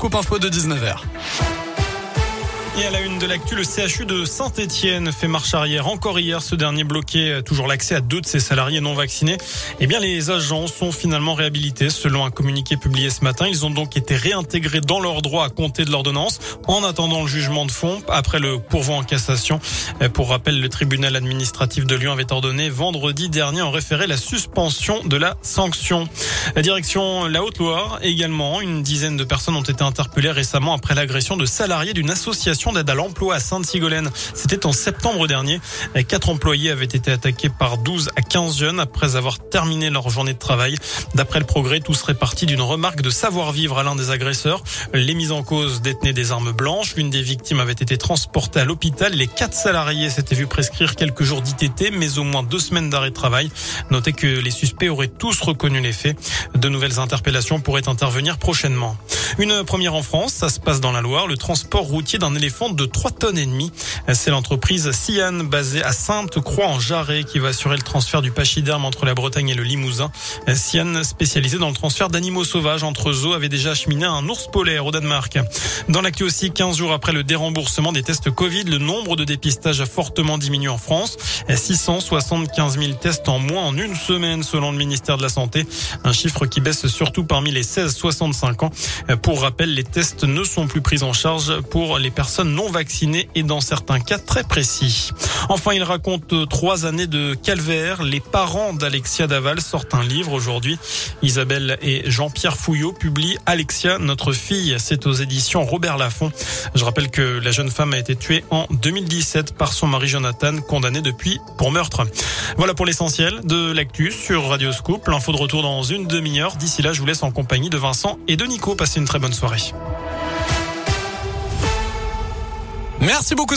Scoop Info de 19h. Et à la une de l'actu, le CHU de Saint-Etienne fait marche arrière. Encore hier, ce dernier bloquait toujours l'accès à deux de ses salariés non vaccinés. Eh bien, les agents sont finalement réhabilités. Selon un communiqué publié ce matin, ils ont donc été réintégrés dans leurs droits à compter de l'ordonnance en attendant le jugement de fond après le pourvoi en cassation. Pour rappel, le tribunal administratif de Lyon avait ordonné vendredi dernier en référé la suspension de la sanction. La direction la Haute-Loire également, une dizaine de personnes ont été interpellées récemment après l'agression de salariés d'une association d'aide à l'emploi à Sainte-Sigolène. C'était en septembre dernier. Quatre employés avaient été attaqués par 12 à 15 jeunes après avoir terminé leur journée de travail. D'après le progrès, tout serait parti d'une remarque de savoir-vivre à l'un des agresseurs. Les mises en cause détenaient des armes blanches. L'une des victimes avait été transportée à l'hôpital. Les quatre salariés s'étaient vus prescrire quelques jours d'ITT, mais au moins deux semaines d'arrêt de travail. Notez que les suspects auraient tous reconnu les faits. De nouvelles interpellations pourraient intervenir prochainement. Une première en France, ça se passe dans la Loire, le transport routier d'un éléphant de 3 tonnes et demie. C'est l'entreprise Sian basée à Sainte-Croix en Jarret qui va assurer le transfert du pachyderme entre la Bretagne et le Limousin. Sian, spécialisée dans le transfert d'animaux sauvages entre zoos, avait déjà acheminé un ours polaire au Danemark. Dans l'actu aussi, 15 jours après le déremboursement des tests Covid, le nombre de dépistages a fortement diminué en France. 675 000 tests en moins en une semaine selon le ministère de la Santé. Un chiffre qui baisse surtout parmi les 16-65 ans. Pour rappel, les tests ne sont plus pris en charge pour les personnes non vaccinés et dans certains cas très précis. Enfin, il raconte trois années de calvaire. Les parents d'Alexia Daval sortent un livre aujourd'hui. Isabelle et Jean-Pierre Fouillot publient Alexia, notre fille. C'est aux éditions Robert Laffont. Je rappelle que la jeune femme a été tuée en 2017 par son mari Jonathan, condamné depuis pour meurtre. Voilà pour l'essentiel de l'actu sur Radio Scoop. L'info de retour dans une demi-heure. D'ici là, je vous laisse en compagnie de Vincent et de Nico. Passez une très bonne soirée. Merci beaucoup.